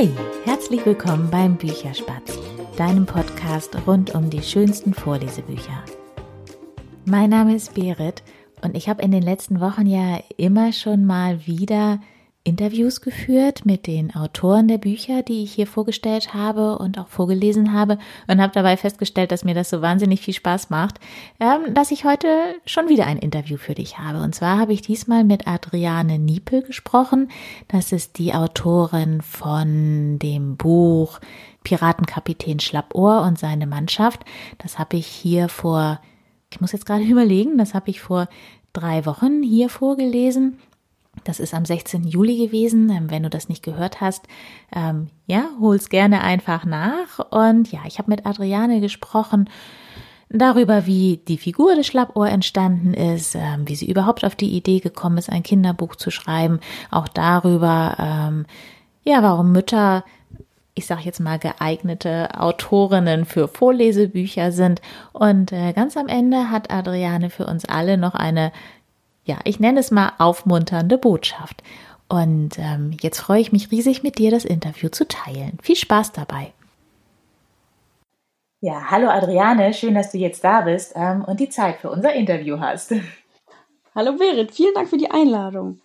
Hey, herzlich willkommen beim Bücherspatz, deinem Podcast rund um die schönsten Vorlesebücher. Mein Name ist Berit und ich habe in den letzten Wochen ja immer schon mal wieder Interviews geführt mit den Autoren der Bücher, die ich hier vorgestellt habe und auch vorgelesen habe und habe dabei festgestellt, dass mir das so wahnsinnig viel Spaß macht, ähm, dass ich heute schon wieder ein Interview für dich habe. Und zwar habe ich diesmal mit Adriane Niepel gesprochen. Das ist die Autorin von dem Buch Piratenkapitän Schlappohr und seine Mannschaft. Das habe ich hier vor, ich muss jetzt gerade überlegen, das habe ich vor drei Wochen hier vorgelesen das ist am 16. Juli gewesen. Ähm, wenn du das nicht gehört hast, ähm, ja, hol's gerne einfach nach. Und ja, ich habe mit Adriane gesprochen darüber, wie die Figur des Schlappohr entstanden ist, ähm, wie sie überhaupt auf die Idee gekommen ist, ein Kinderbuch zu schreiben. Auch darüber, ähm, ja, warum Mütter ich sage jetzt mal, geeignete Autorinnen für Vorlesebücher sind. Und äh, ganz am Ende hat Adriane für uns alle noch eine ja, ich nenne es mal aufmunternde Botschaft. Und ähm, jetzt freue ich mich riesig, mit dir das Interview zu teilen. Viel Spaß dabei. Ja, hallo Adriane, schön, dass du jetzt da bist ähm, und die Zeit für unser Interview hast. Hallo Berit, vielen Dank für die Einladung.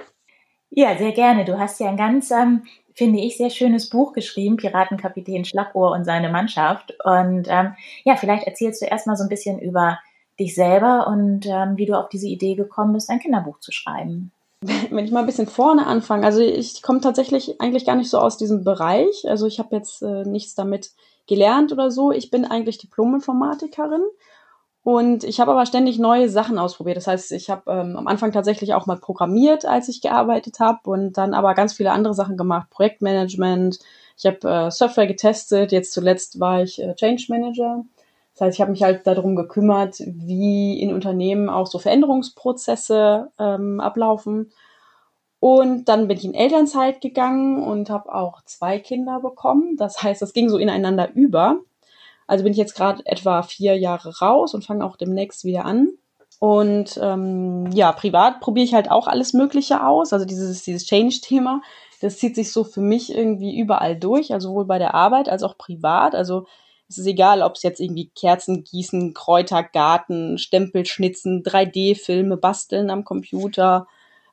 Ja, sehr gerne. Du hast ja ein ganz, ähm, finde ich, sehr schönes Buch geschrieben, Piratenkapitän Schlappohr und seine Mannschaft. Und ähm, ja, vielleicht erzählst du erstmal so ein bisschen über dich selber und ähm, wie du auf diese Idee gekommen bist, ein Kinderbuch zu schreiben. Wenn ich mal ein bisschen vorne anfange, also ich komme tatsächlich eigentlich gar nicht so aus diesem Bereich. Also ich habe jetzt äh, nichts damit gelernt oder so. Ich bin eigentlich Diplom-Informatikerin und ich habe aber ständig neue Sachen ausprobiert. Das heißt, ich habe ähm, am Anfang tatsächlich auch mal programmiert, als ich gearbeitet habe und dann aber ganz viele andere Sachen gemacht, Projektmanagement. Ich habe äh, Software getestet. Jetzt zuletzt war ich äh, Change Manager das heißt, ich habe mich halt darum gekümmert, wie in Unternehmen auch so Veränderungsprozesse ähm, ablaufen. Und dann bin ich in Elternzeit gegangen und habe auch zwei Kinder bekommen. Das heißt, das ging so ineinander über. Also bin ich jetzt gerade etwa vier Jahre raus und fange auch demnächst wieder an. Und ähm, ja, privat probiere ich halt auch alles Mögliche aus. Also dieses, dieses Change-Thema, das zieht sich so für mich irgendwie überall durch, also sowohl bei der Arbeit als auch privat. Also es ist egal, ob es jetzt irgendwie Kerzen gießen, Kräutergarten, Stempel schnitzen, 3D-Filme basteln am Computer,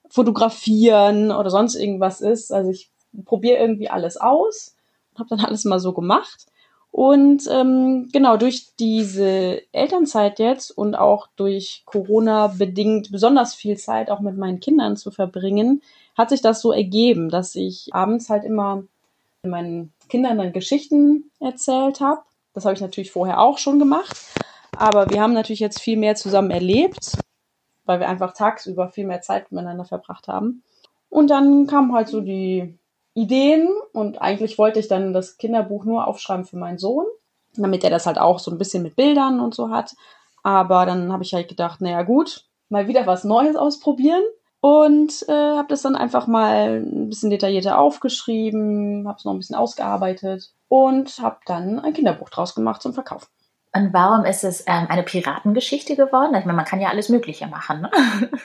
fotografieren oder sonst irgendwas ist. Also ich probiere irgendwie alles aus und habe dann alles mal so gemacht. Und ähm, genau, durch diese Elternzeit jetzt und auch durch Corona bedingt besonders viel Zeit auch mit meinen Kindern zu verbringen, hat sich das so ergeben, dass ich abends halt immer meinen Kindern dann Geschichten erzählt habe das habe ich natürlich vorher auch schon gemacht. Aber wir haben natürlich jetzt viel mehr zusammen erlebt, weil wir einfach tagsüber viel mehr Zeit miteinander verbracht haben. Und dann kamen halt so die Ideen und eigentlich wollte ich dann das Kinderbuch nur aufschreiben für meinen Sohn, damit er das halt auch so ein bisschen mit Bildern und so hat. Aber dann habe ich halt gedacht, naja gut, mal wieder was Neues ausprobieren und äh, habe das dann einfach mal ein bisschen detaillierter aufgeschrieben, habe es noch ein bisschen ausgearbeitet und habe dann ein Kinderbuch draus gemacht zum Verkaufen. Und warum ist es ähm, eine Piratengeschichte geworden? Ich meine, man kann ja alles Mögliche machen. Ne?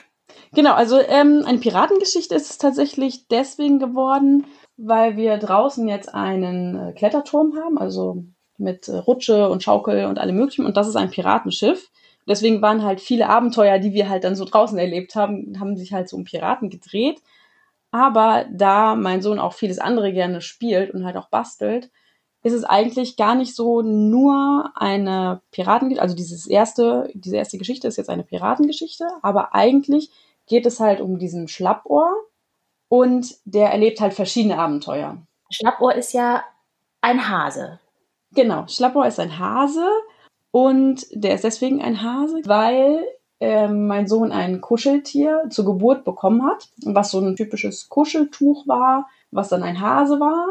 Genau, also ähm, eine Piratengeschichte ist es tatsächlich deswegen geworden, weil wir draußen jetzt einen äh, Kletterturm haben, also mit äh, Rutsche und Schaukel und allem möglichen. Und das ist ein Piratenschiff deswegen waren halt viele Abenteuer, die wir halt dann so draußen erlebt haben, haben sich halt so um Piraten gedreht. Aber da mein Sohn auch vieles andere gerne spielt und halt auch bastelt, ist es eigentlich gar nicht so nur eine Piratengeschichte, also dieses erste, diese erste Geschichte ist jetzt eine Piratengeschichte, aber eigentlich geht es halt um diesen Schlappohr und der erlebt halt verschiedene Abenteuer. Schlappohr ist ja ein Hase. Genau, Schlappohr ist ein Hase, und der ist deswegen ein Hase, weil äh, mein Sohn ein Kuscheltier zur Geburt bekommen hat, was so ein typisches Kuscheltuch war, was dann ein Hase war.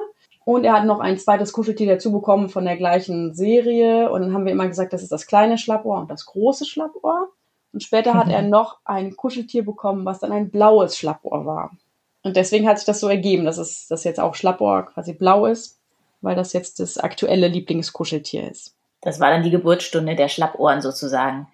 Und er hat noch ein zweites Kuscheltier dazu bekommen von der gleichen Serie. Und dann haben wir immer gesagt, das ist das kleine Schlappohr und das große Schlappohr. Und später mhm. hat er noch ein Kuscheltier bekommen, was dann ein blaues Schlappohr war. Und deswegen hat sich das so ergeben, dass es dass jetzt auch Schlappohr quasi blau ist, weil das jetzt das aktuelle Lieblingskuscheltier ist. Das war dann die Geburtsstunde der Schlappohren sozusagen.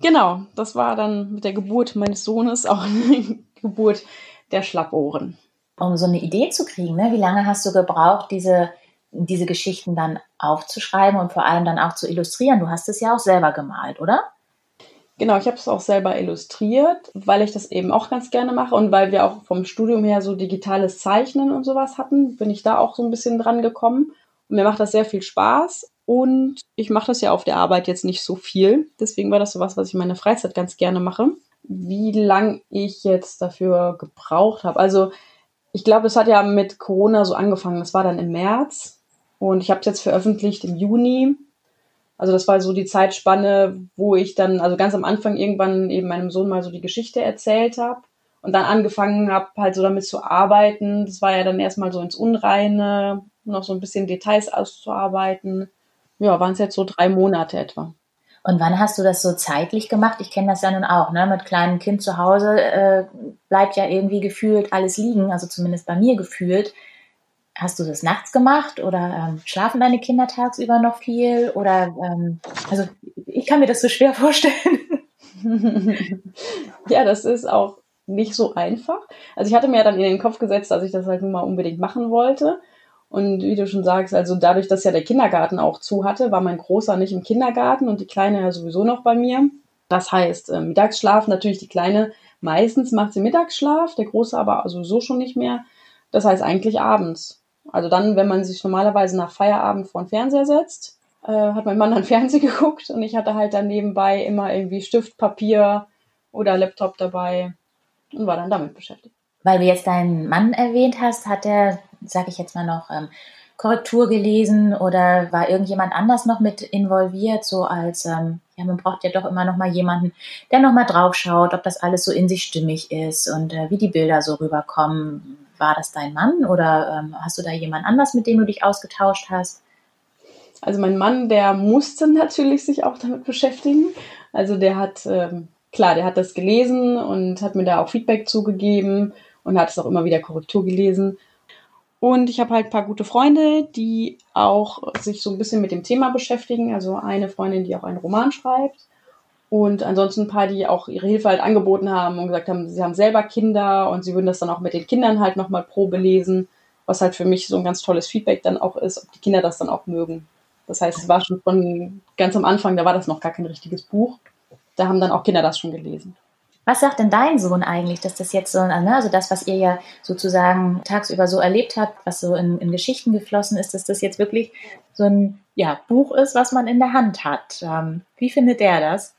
Genau, das war dann mit der Geburt meines Sohnes auch eine Geburt der Schlappohren. Um so eine Idee zu kriegen? Ne? Wie lange hast du gebraucht, diese, diese Geschichten dann aufzuschreiben und vor allem dann auch zu illustrieren? Du hast es ja auch selber gemalt, oder? Genau, ich habe es auch selber illustriert, weil ich das eben auch ganz gerne mache und weil wir auch vom Studium her so digitales Zeichnen und sowas hatten, bin ich da auch so ein bisschen dran gekommen. Und mir macht das sehr viel Spaß und ich mache das ja auf der Arbeit jetzt nicht so viel. Deswegen war das so was, was ich in meiner Freizeit ganz gerne mache. Wie lang ich jetzt dafür gebraucht habe. Also ich glaube, es hat ja mit Corona so angefangen. Das war dann im März und ich habe es jetzt veröffentlicht im Juni. Also das war so die Zeitspanne, wo ich dann, also ganz am Anfang irgendwann eben meinem Sohn mal so die Geschichte erzählt habe und dann angefangen habe, halt so damit zu arbeiten. Das war ja dann erstmal so ins Unreine, noch so ein bisschen Details auszuarbeiten. Ja, waren es jetzt so drei Monate etwa. Und wann hast du das so zeitlich gemacht? Ich kenne das ja nun auch, ne? Mit kleinem Kind zu Hause äh, bleibt ja irgendwie gefühlt alles liegen, also zumindest bei mir gefühlt. Hast du das nachts gemacht oder ähm, schlafen deine Kinder tagsüber noch viel? Oder ähm, also ich kann mir das so schwer vorstellen. ja, das ist auch nicht so einfach. Also ich hatte mir dann in den Kopf gesetzt, dass ich das halt nun mal unbedingt machen wollte. Und wie du schon sagst, also dadurch, dass ja der Kindergarten auch zu hatte, war mein Großer nicht im Kindergarten und die Kleine ja sowieso noch bei mir. Das heißt, äh, Mittagsschlaf, natürlich die Kleine, meistens macht sie Mittagsschlaf, der Große aber sowieso schon nicht mehr. Das heißt eigentlich abends. Also dann, wenn man sich normalerweise nach Feierabend vor den Fernseher setzt, äh, hat mein Mann dann Fernsehen geguckt und ich hatte halt dann nebenbei immer irgendwie Stift, Papier oder Laptop dabei und war dann damit beschäftigt. Weil du jetzt deinen Mann erwähnt hast, hat er, sag ich jetzt mal noch, ähm, Korrektur gelesen oder war irgendjemand anders noch mit involviert, so als, ähm, ja, man braucht ja doch immer noch mal jemanden, der noch mal drauf schaut, ob das alles so in sich stimmig ist und äh, wie die Bilder so rüberkommen. War das dein Mann oder ähm, hast du da jemand anders, mit dem du dich ausgetauscht hast? Also mein Mann, der musste natürlich sich auch damit beschäftigen. Also der hat, ähm, klar, der hat das gelesen und hat mir da auch Feedback zugegeben und hat es auch immer wieder Korrektur gelesen. Und ich habe halt ein paar gute Freunde, die auch sich so ein bisschen mit dem Thema beschäftigen. Also eine Freundin, die auch einen Roman schreibt. Und ansonsten ein paar, die auch ihre Hilfe halt angeboten haben und gesagt haben, sie haben selber Kinder und sie würden das dann auch mit den Kindern halt nochmal Probe lesen, was halt für mich so ein ganz tolles Feedback dann auch ist, ob die Kinder das dann auch mögen. Das heißt, es war schon von ganz am Anfang, da war das noch gar kein richtiges Buch. Da haben dann auch Kinder das schon gelesen. Was sagt denn dein Sohn eigentlich, dass das jetzt so, ne, also das, was ihr ja sozusagen tagsüber so erlebt habt, was so in, in Geschichten geflossen ist, dass das jetzt wirklich so ein ja, Buch ist, was man in der Hand hat? Ähm, wie findet der das?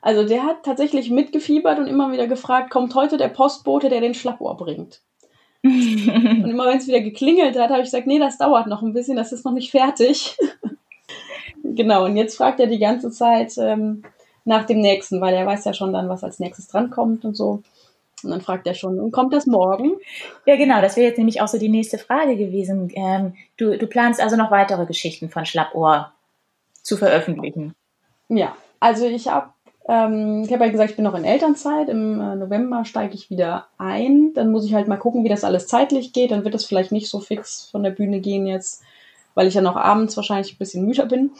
Also der hat tatsächlich mitgefiebert und immer wieder gefragt, kommt heute der Postbote, der den Schlappohr bringt? und immer wenn es wieder geklingelt hat, habe ich gesagt, nee, das dauert noch ein bisschen, das ist noch nicht fertig. genau, und jetzt fragt er die ganze Zeit ähm, nach dem nächsten, weil er weiß ja schon dann, was als nächstes drankommt und so. Und dann fragt er schon, und kommt das morgen? Ja, genau, das wäre jetzt nämlich auch so die nächste Frage gewesen. Ähm, du, du planst also noch weitere Geschichten von Schlappohr zu veröffentlichen. Ja, also ich habe ähm, ich habe ja gesagt, ich bin noch in Elternzeit. Im äh, November steige ich wieder ein. Dann muss ich halt mal gucken, wie das alles zeitlich geht. Dann wird das vielleicht nicht so fix von der Bühne gehen jetzt, weil ich ja noch abends wahrscheinlich ein bisschen müder bin.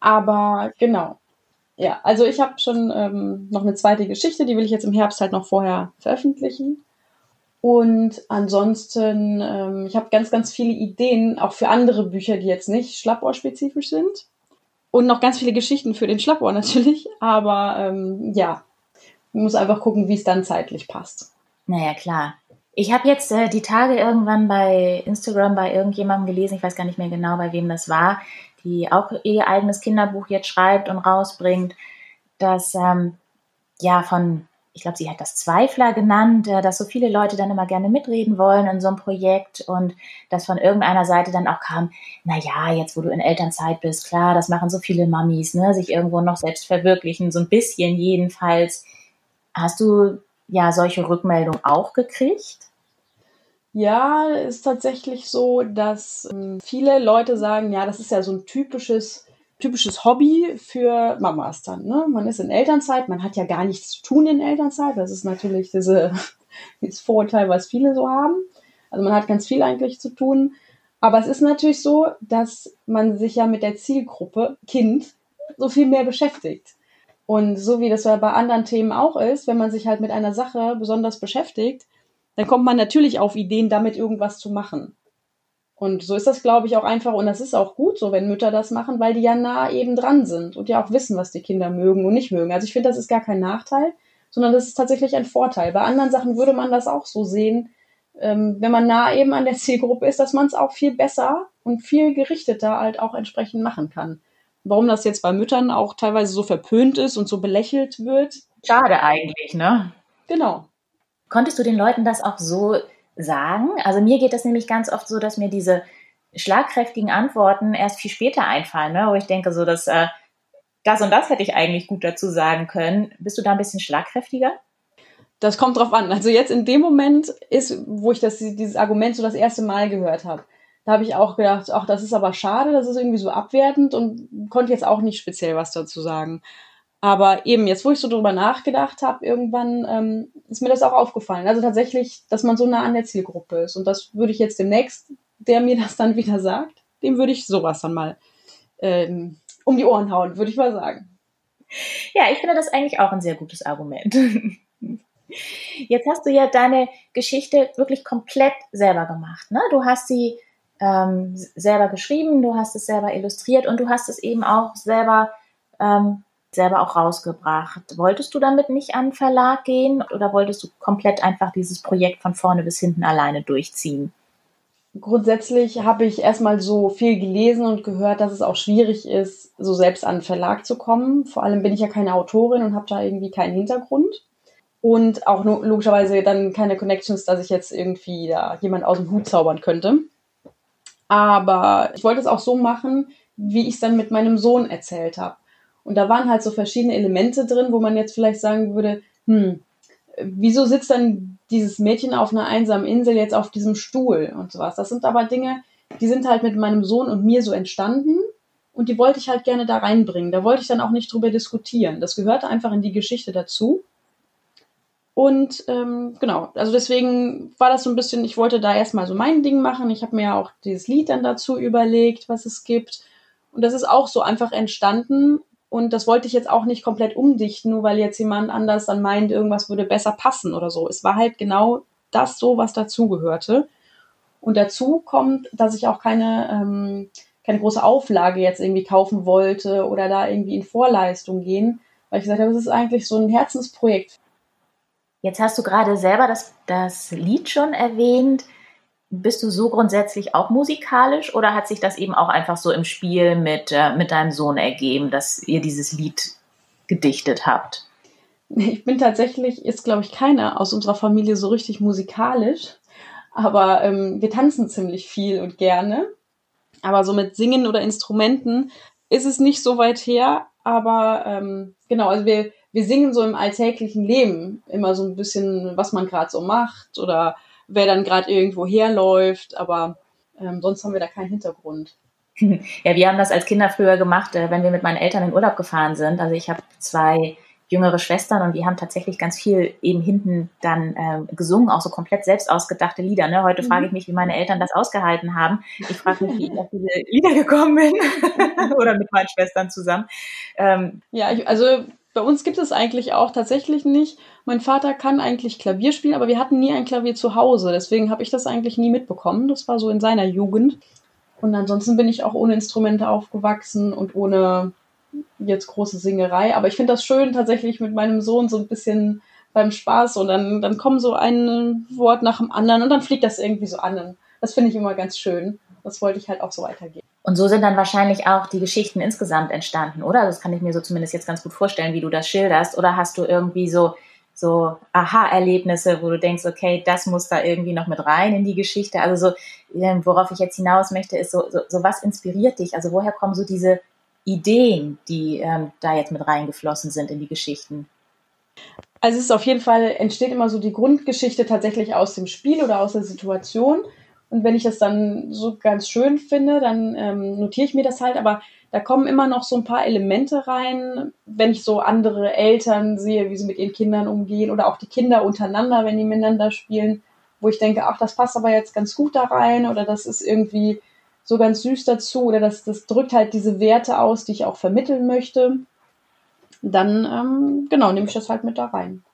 Aber genau. Ja, also ich habe schon ähm, noch eine zweite Geschichte, die will ich jetzt im Herbst halt noch vorher veröffentlichen. Und ansonsten, ähm, ich habe ganz, ganz viele Ideen, auch für andere Bücher, die jetzt nicht schlappohrspezifisch sind. Und noch ganz viele Geschichten für den Schlappohr natürlich. Aber ähm, ja, ich muss einfach gucken, wie es dann zeitlich passt. Naja, klar. Ich habe jetzt äh, die Tage irgendwann bei Instagram bei irgendjemandem gelesen, ich weiß gar nicht mehr genau, bei wem das war, die auch ihr eigenes Kinderbuch jetzt schreibt und rausbringt, dass ähm, ja von ich glaube, sie hat das Zweifler genannt, äh, dass so viele Leute dann immer gerne mitreden wollen in so einem Projekt und dass von irgendeiner Seite dann auch kam, na ja, jetzt wo du in Elternzeit bist, klar, das machen so viele Mamis, ne, sich irgendwo noch selbst verwirklichen, so ein bisschen jedenfalls. Hast du ja solche Rückmeldungen auch gekriegt? Ja, ist tatsächlich so, dass ähm, viele Leute sagen, ja, das ist ja so ein typisches typisches Hobby für Mamas dann. Ne? Man ist in Elternzeit, man hat ja gar nichts zu tun in Elternzeit. Das ist natürlich diese, dieses Vorurteil, was viele so haben. Also man hat ganz viel eigentlich zu tun. Aber es ist natürlich so, dass man sich ja mit der Zielgruppe Kind so viel mehr beschäftigt. Und so wie das ja bei anderen Themen auch ist, wenn man sich halt mit einer Sache besonders beschäftigt, dann kommt man natürlich auf Ideen, damit irgendwas zu machen. Und so ist das, glaube ich, auch einfach. Und das ist auch gut so, wenn Mütter das machen, weil die ja nah eben dran sind und ja auch wissen, was die Kinder mögen und nicht mögen. Also ich finde, das ist gar kein Nachteil, sondern das ist tatsächlich ein Vorteil. Bei anderen Sachen würde man das auch so sehen, ähm, wenn man nah eben an der Zielgruppe ist, dass man es auch viel besser und viel gerichteter halt auch entsprechend machen kann. Warum das jetzt bei Müttern auch teilweise so verpönt ist und so belächelt wird. Schade eigentlich, ne? Genau. Konntest du den Leuten das auch so sagen? Also mir geht das nämlich ganz oft so, dass mir diese schlagkräftigen Antworten erst viel später einfallen, ne? wo ich denke, so dass äh, das und das hätte ich eigentlich gut dazu sagen können. Bist du da ein bisschen schlagkräftiger? Das kommt drauf an. Also jetzt in dem Moment ist, wo ich das, dieses Argument so das erste Mal gehört habe, da habe ich auch gedacht, ach, das ist aber schade, das ist irgendwie so abwertend und konnte jetzt auch nicht speziell was dazu sagen. Aber eben, jetzt wo ich so drüber nachgedacht habe, irgendwann ähm, ist mir das auch aufgefallen. Also tatsächlich, dass man so nah an der Zielgruppe ist. Und das würde ich jetzt demnächst, der mir das dann wieder sagt, dem würde ich sowas dann mal ähm, um die Ohren hauen, würde ich mal sagen. Ja, ich finde das eigentlich auch ein sehr gutes Argument. Jetzt hast du ja deine Geschichte wirklich komplett selber gemacht. Ne? Du hast sie ähm, selber geschrieben, du hast es selber illustriert und du hast es eben auch selber, ähm, selber auch rausgebracht. Wolltest du damit nicht an den Verlag gehen oder wolltest du komplett einfach dieses Projekt von vorne bis hinten alleine durchziehen? Grundsätzlich habe ich erstmal so viel gelesen und gehört, dass es auch schwierig ist, so selbst an den Verlag zu kommen. Vor allem bin ich ja keine Autorin und habe da irgendwie keinen Hintergrund und auch logischerweise dann keine Connections, dass ich jetzt irgendwie da jemand aus dem Hut zaubern könnte. Aber ich wollte es auch so machen, wie ich es dann mit meinem Sohn erzählt habe. Und da waren halt so verschiedene Elemente drin, wo man jetzt vielleicht sagen würde, hm, wieso sitzt dann dieses Mädchen auf einer einsamen Insel jetzt auf diesem Stuhl und sowas. Das sind aber Dinge, die sind halt mit meinem Sohn und mir so entstanden und die wollte ich halt gerne da reinbringen. Da wollte ich dann auch nicht drüber diskutieren. Das gehörte einfach in die Geschichte dazu. Und ähm, genau, also deswegen war das so ein bisschen, ich wollte da erstmal so mein Ding machen. Ich habe mir ja auch dieses Lied dann dazu überlegt, was es gibt. Und das ist auch so einfach entstanden. Und das wollte ich jetzt auch nicht komplett umdichten, nur weil jetzt jemand anders dann meint, irgendwas würde besser passen oder so. Es war halt genau das so, was dazugehörte. Und dazu kommt, dass ich auch keine, ähm, keine große Auflage jetzt irgendwie kaufen wollte oder da irgendwie in Vorleistung gehen, weil ich gesagt habe, das ist eigentlich so ein Herzensprojekt Jetzt hast du gerade selber das, das Lied schon erwähnt. Bist du so grundsätzlich auch musikalisch oder hat sich das eben auch einfach so im Spiel mit, äh, mit deinem Sohn ergeben, dass ihr dieses Lied gedichtet habt? Ich bin tatsächlich, ist glaube ich keiner aus unserer Familie so richtig musikalisch, aber ähm, wir tanzen ziemlich viel und gerne. Aber so mit Singen oder Instrumenten ist es nicht so weit her. Aber ähm, genau, also wir, wir singen so im alltäglichen Leben immer so ein bisschen, was man gerade so macht oder wer dann gerade irgendwo herläuft, aber ähm, sonst haben wir da keinen Hintergrund. Ja, wir haben das als Kinder früher gemacht, äh, wenn wir mit meinen Eltern in Urlaub gefahren sind. Also ich habe zwei jüngere Schwestern und die haben tatsächlich ganz viel eben hinten dann äh, gesungen, auch so komplett selbst ausgedachte Lieder. Ne? Heute mhm. frage ich mich, wie meine Eltern das ausgehalten haben. Ich frage mich, wie ich auf diese Lieder gekommen bin oder mit meinen Schwestern zusammen. Ähm, ja, ich, also bei uns gibt es eigentlich auch tatsächlich nicht. Mein Vater kann eigentlich Klavier spielen, aber wir hatten nie ein Klavier zu Hause. Deswegen habe ich das eigentlich nie mitbekommen. Das war so in seiner Jugend. Und ansonsten bin ich auch ohne Instrumente aufgewachsen und ohne jetzt große Singerei. Aber ich finde das schön, tatsächlich mit meinem Sohn so ein bisschen beim Spaß und dann, dann kommen so ein Wort nach dem anderen und dann fliegt das irgendwie so an. Das finde ich immer ganz schön. Das wollte ich halt auch so weitergeben. Und so sind dann wahrscheinlich auch die Geschichten insgesamt entstanden, oder? Das kann ich mir so zumindest jetzt ganz gut vorstellen, wie du das schilderst. Oder hast du irgendwie so, so Aha-Erlebnisse, wo du denkst, okay, das muss da irgendwie noch mit rein in die Geschichte. Also so, ähm, worauf ich jetzt hinaus möchte, ist so, so, so was inspiriert dich? Also woher kommen so diese Ideen, die ähm, da jetzt mit reingeflossen sind in die Geschichten? Also es ist auf jeden Fall, entsteht immer so die Grundgeschichte tatsächlich aus dem Spiel oder aus der Situation. Und wenn ich das dann so ganz schön finde, dann ähm, notiere ich mir das halt. Aber da kommen immer noch so ein paar Elemente rein, wenn ich so andere Eltern sehe, wie sie mit ihren Kindern umgehen oder auch die Kinder untereinander, wenn die miteinander spielen, wo ich denke, ach, das passt aber jetzt ganz gut da rein oder das ist irgendwie so ganz süß dazu oder das, das drückt halt diese Werte aus, die ich auch vermitteln möchte. Dann, ähm, genau, nehme ich das halt mit da rein.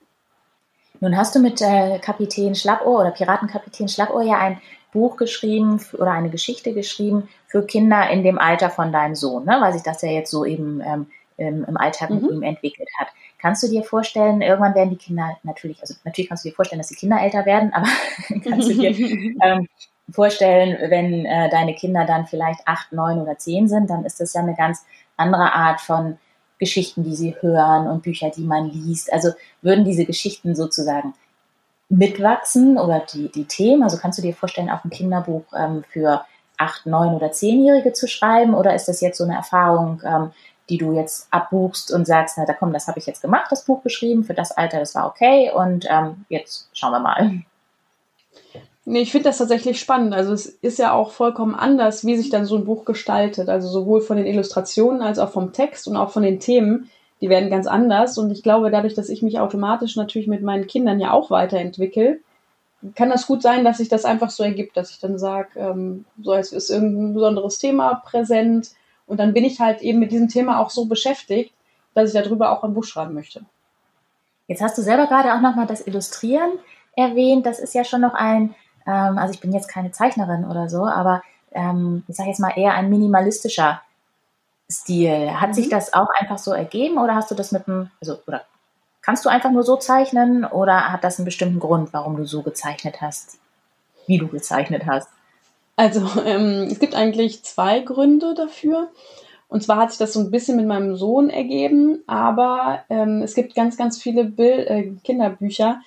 Nun hast du mit äh, Kapitän Schlappohr oder Piratenkapitän Schlappohr ja ein Buch geschrieben oder eine Geschichte geschrieben für Kinder in dem Alter von deinem Sohn, ne? weil sich das ja jetzt so eben ähm, im Alltag mhm. mit ihm entwickelt hat. Kannst du dir vorstellen, irgendwann werden die Kinder natürlich, also natürlich kannst du dir vorstellen, dass die Kinder älter werden, aber kannst du dir ähm, vorstellen, wenn äh, deine Kinder dann vielleicht acht, neun oder zehn sind, dann ist das ja eine ganz andere Art von Geschichten, die sie hören und Bücher, die man liest. Also würden diese Geschichten sozusagen mitwachsen oder die, die Themen? Also kannst du dir vorstellen, auch ein Kinderbuch ähm, für acht, neun oder zehnjährige zu schreiben? Oder ist das jetzt so eine Erfahrung, ähm, die du jetzt abbuchst und sagst, na da komm, das habe ich jetzt gemacht, das Buch geschrieben, für das Alter, das war okay und ähm, jetzt schauen wir mal. Nee, ich finde das tatsächlich spannend. Also es ist ja auch vollkommen anders, wie sich dann so ein Buch gestaltet. Also sowohl von den Illustrationen als auch vom Text und auch von den Themen die werden ganz anders. Und ich glaube, dadurch, dass ich mich automatisch natürlich mit meinen Kindern ja auch weiterentwickle, kann das gut sein, dass sich das einfach so ergibt, dass ich dann sage, ähm, so es ist irgendein besonderes Thema präsent und dann bin ich halt eben mit diesem Thema auch so beschäftigt, dass ich darüber auch ein Buch schreiben möchte. Jetzt hast du selber gerade auch nochmal das Illustrieren erwähnt. Das ist ja schon noch ein, ähm, also ich bin jetzt keine Zeichnerin oder so, aber ähm, ich sage jetzt mal eher ein minimalistischer Stil. Hat mhm. sich das auch einfach so ergeben oder hast du das mit einem, also, oder kannst du einfach nur so zeichnen oder hat das einen bestimmten Grund, warum du so gezeichnet hast, wie du gezeichnet hast? Also, ähm, es gibt eigentlich zwei Gründe dafür. Und zwar hat sich das so ein bisschen mit meinem Sohn ergeben, aber ähm, es gibt ganz, ganz viele Bild äh, Kinderbücher,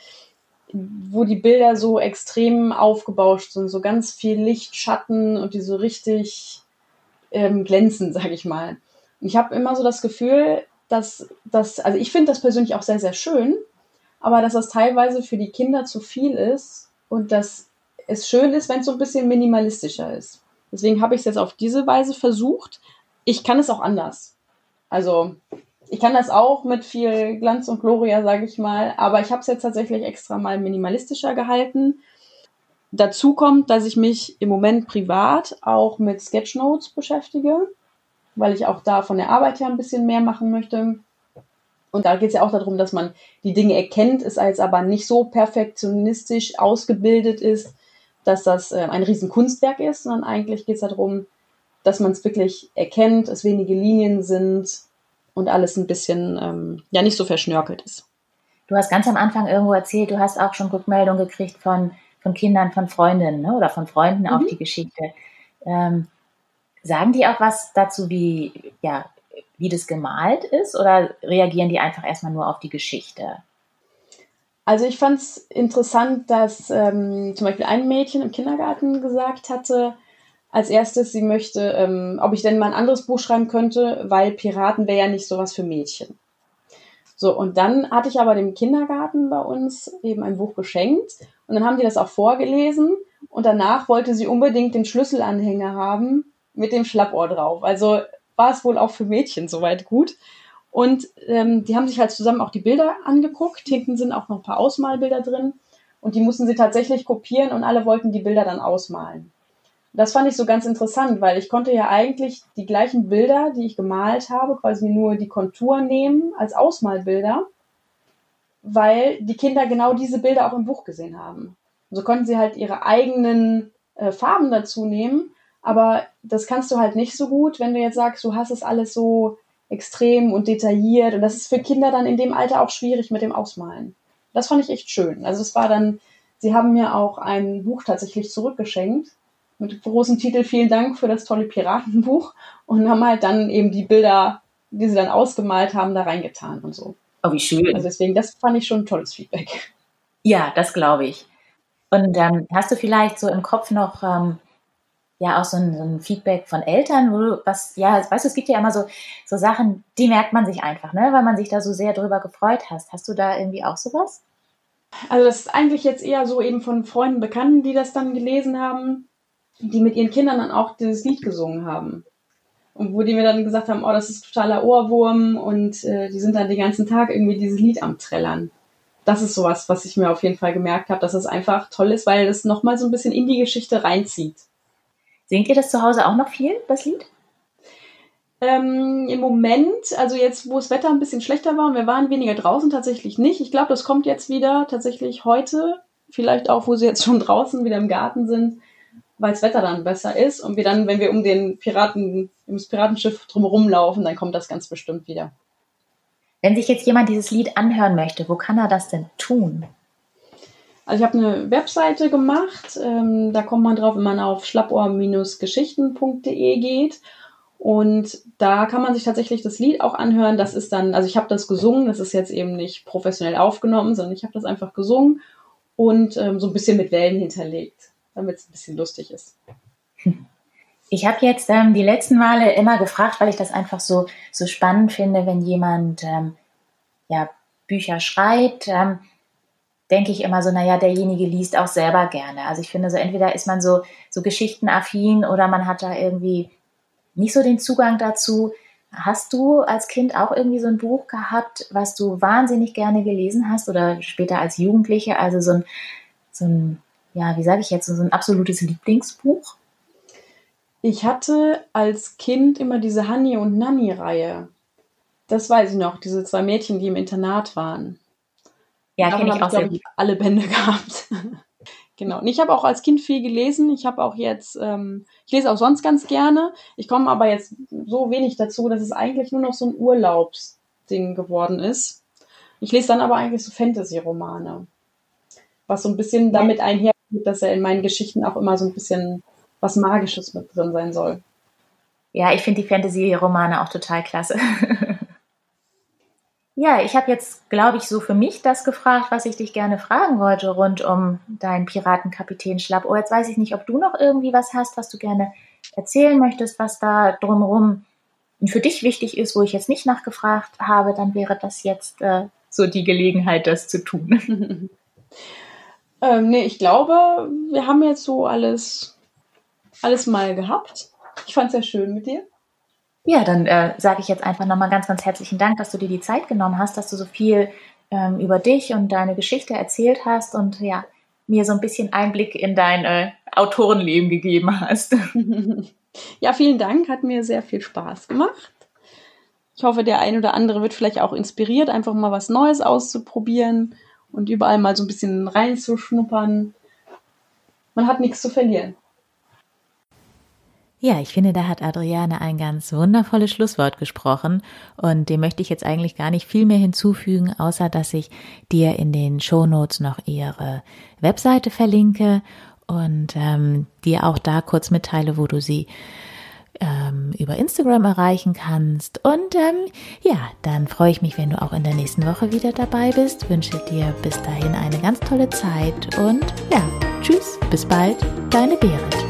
wo die Bilder so extrem aufgebauscht sind, so ganz viel Licht, Schatten und die so richtig ähm, glänzen, sage ich mal. Und ich habe immer so das Gefühl, dass das, also ich finde das persönlich auch sehr, sehr schön, aber dass das teilweise für die Kinder zu viel ist und dass es schön ist, wenn es so ein bisschen minimalistischer ist. Deswegen habe ich es jetzt auf diese Weise versucht. Ich kann es auch anders. Also ich kann das auch mit viel Glanz und Gloria, sage ich mal, aber ich habe es jetzt tatsächlich extra mal minimalistischer gehalten Dazu kommt, dass ich mich im Moment privat auch mit Sketchnotes beschäftige, weil ich auch da von der Arbeit her ein bisschen mehr machen möchte. Und da geht es ja auch darum, dass man die Dinge erkennt, es als aber nicht so perfektionistisch ausgebildet ist, dass das äh, ein Riesenkunstwerk ist, sondern eigentlich geht es darum, dass man es wirklich erkennt, es wenige Linien sind und alles ein bisschen ähm, ja nicht so verschnörkelt ist. Du hast ganz am Anfang irgendwo erzählt, du hast auch schon Rückmeldung gekriegt von von Kindern, von Freundinnen ne, oder von Freunden mhm. auf die Geschichte. Ähm, sagen die auch was dazu, wie, ja, wie das gemalt ist oder reagieren die einfach erstmal nur auf die Geschichte? Also ich fand es interessant, dass ähm, zum Beispiel ein Mädchen im Kindergarten gesagt hatte, als erstes, sie möchte, ähm, ob ich denn mal ein anderes Buch schreiben könnte, weil Piraten wäre ja nicht sowas für Mädchen. So, und dann hatte ich aber dem Kindergarten bei uns eben ein Buch geschenkt und dann haben die das auch vorgelesen und danach wollte sie unbedingt den Schlüsselanhänger haben mit dem Schlappohr drauf. Also war es wohl auch für Mädchen soweit gut. Und ähm, die haben sich halt zusammen auch die Bilder angeguckt. Hinten sind auch noch ein paar Ausmalbilder drin. Und die mussten sie tatsächlich kopieren und alle wollten die Bilder dann ausmalen. Das fand ich so ganz interessant, weil ich konnte ja eigentlich die gleichen Bilder, die ich gemalt habe, quasi nur die Kontur nehmen als Ausmalbilder, weil die Kinder genau diese Bilder auch im Buch gesehen haben. so konnten sie halt ihre eigenen äh, Farben dazu nehmen, aber das kannst du halt nicht so gut, wenn du jetzt sagst, du hast es alles so extrem und detailliert und das ist für Kinder dann in dem Alter auch schwierig mit dem Ausmalen. Das fand ich echt schön. Also es war dann, sie haben mir auch ein Buch tatsächlich zurückgeschenkt mit großem Titel Vielen Dank für das tolle Piratenbuch und haben halt dann eben die Bilder, die sie dann ausgemalt haben, da reingetan und so. Oh, wie schön. Also deswegen, das fand ich schon ein tolles Feedback. Ja, das glaube ich. Und ähm, hast du vielleicht so im Kopf noch ähm, ja auch so ein, so ein, Feedback von Eltern, wo du was, ja, weißt du, es gibt ja immer so, so Sachen, die merkt man sich einfach, ne, weil man sich da so sehr drüber gefreut hast. Hast du da irgendwie auch sowas? Also das ist eigentlich jetzt eher so eben von Freunden, Bekannten, die das dann gelesen haben die mit ihren Kindern dann auch dieses Lied gesungen haben. Und wo die mir dann gesagt haben, oh, das ist totaler Ohrwurm und äh, die sind dann den ganzen Tag irgendwie dieses Lied am Trällern. Das ist sowas, was ich mir auf jeden Fall gemerkt habe, dass es einfach toll ist, weil es nochmal so ein bisschen in die Geschichte reinzieht. Singt ihr das zu Hause auch noch viel, das Lied? Ähm, Im Moment, also jetzt, wo das Wetter ein bisschen schlechter war und wir waren weniger draußen, tatsächlich nicht. Ich glaube, das kommt jetzt wieder tatsächlich heute, vielleicht auch, wo sie jetzt schon draußen wieder im Garten sind, weil das Wetter dann besser ist und wir dann, wenn wir um den Piraten, ums Piratenschiff drumherum laufen, dann kommt das ganz bestimmt wieder. Wenn sich jetzt jemand dieses Lied anhören möchte, wo kann er das denn tun? Also ich habe eine Webseite gemacht, ähm, da kommt man drauf, wenn man auf schlappohr-geschichten.de geht. Und da kann man sich tatsächlich das Lied auch anhören. Das ist dann, also ich habe das gesungen, das ist jetzt eben nicht professionell aufgenommen, sondern ich habe das einfach gesungen und ähm, so ein bisschen mit Wellen hinterlegt, damit es ein bisschen lustig ist. Ich habe jetzt ähm, die letzten Male immer gefragt, weil ich das einfach so, so spannend finde, wenn jemand ähm, ja, Bücher schreibt, ähm, denke ich immer so, naja, derjenige liest auch selber gerne. Also ich finde so, entweder ist man so, so geschichtenaffin oder man hat da irgendwie nicht so den Zugang dazu. Hast du als Kind auch irgendwie so ein Buch gehabt, was du wahnsinnig gerne gelesen hast oder später als Jugendliche? Also so ein, so ein ja, wie sage ich jetzt, so ein absolutes Lieblingsbuch? Ich hatte als Kind immer diese Hanni und Nanni-Reihe. Das weiß ich noch, diese zwei Mädchen, die im Internat waren. Ja, kenne ich auch sehr gut. alle Bände gehabt. genau. Und ich habe auch als Kind viel gelesen. Ich habe auch jetzt, ähm, ich lese auch sonst ganz gerne. Ich komme aber jetzt so wenig dazu, dass es eigentlich nur noch so ein Urlaubsding geworden ist. Ich lese dann aber eigentlich so Fantasy-Romane. Was so ein bisschen damit einhergeht, dass er in meinen Geschichten auch immer so ein bisschen was Magisches mit drin sein soll. Ja, ich finde die Fantasy-Romane auch total klasse. Ja, ich habe jetzt, glaube ich, so für mich das gefragt, was ich dich gerne fragen wollte rund um deinen Piratenkapitän Schlappohr. Oh, jetzt weiß ich nicht, ob du noch irgendwie was hast, was du gerne erzählen möchtest, was da drumherum für dich wichtig ist, wo ich jetzt nicht nachgefragt habe, dann wäre das jetzt äh, so die Gelegenheit, das zu tun. ähm, nee, ich glaube, wir haben jetzt so alles, alles mal gehabt. Ich fand es sehr schön mit dir. Ja, dann äh, sage ich jetzt einfach nochmal ganz, ganz herzlichen Dank, dass du dir die Zeit genommen hast, dass du so viel ähm, über dich und deine Geschichte erzählt hast und ja, mir so ein bisschen Einblick in dein äh, Autorenleben gegeben hast. Ja, vielen Dank, hat mir sehr viel Spaß gemacht. Ich hoffe, der ein oder andere wird vielleicht auch inspiriert, einfach mal was Neues auszuprobieren und überall mal so ein bisschen reinzuschnuppern. Man hat nichts zu verlieren. Ja, ich finde, da hat Adriane ein ganz wundervolles Schlusswort gesprochen und dem möchte ich jetzt eigentlich gar nicht viel mehr hinzufügen, außer dass ich dir in den Shownotes noch ihre Webseite verlinke und ähm, dir auch da kurz mitteile, wo du sie ähm, über Instagram erreichen kannst. Und ähm, ja, dann freue ich mich, wenn du auch in der nächsten Woche wieder dabei bist. Wünsche dir bis dahin eine ganz tolle Zeit und ja, tschüss, bis bald, deine Berit.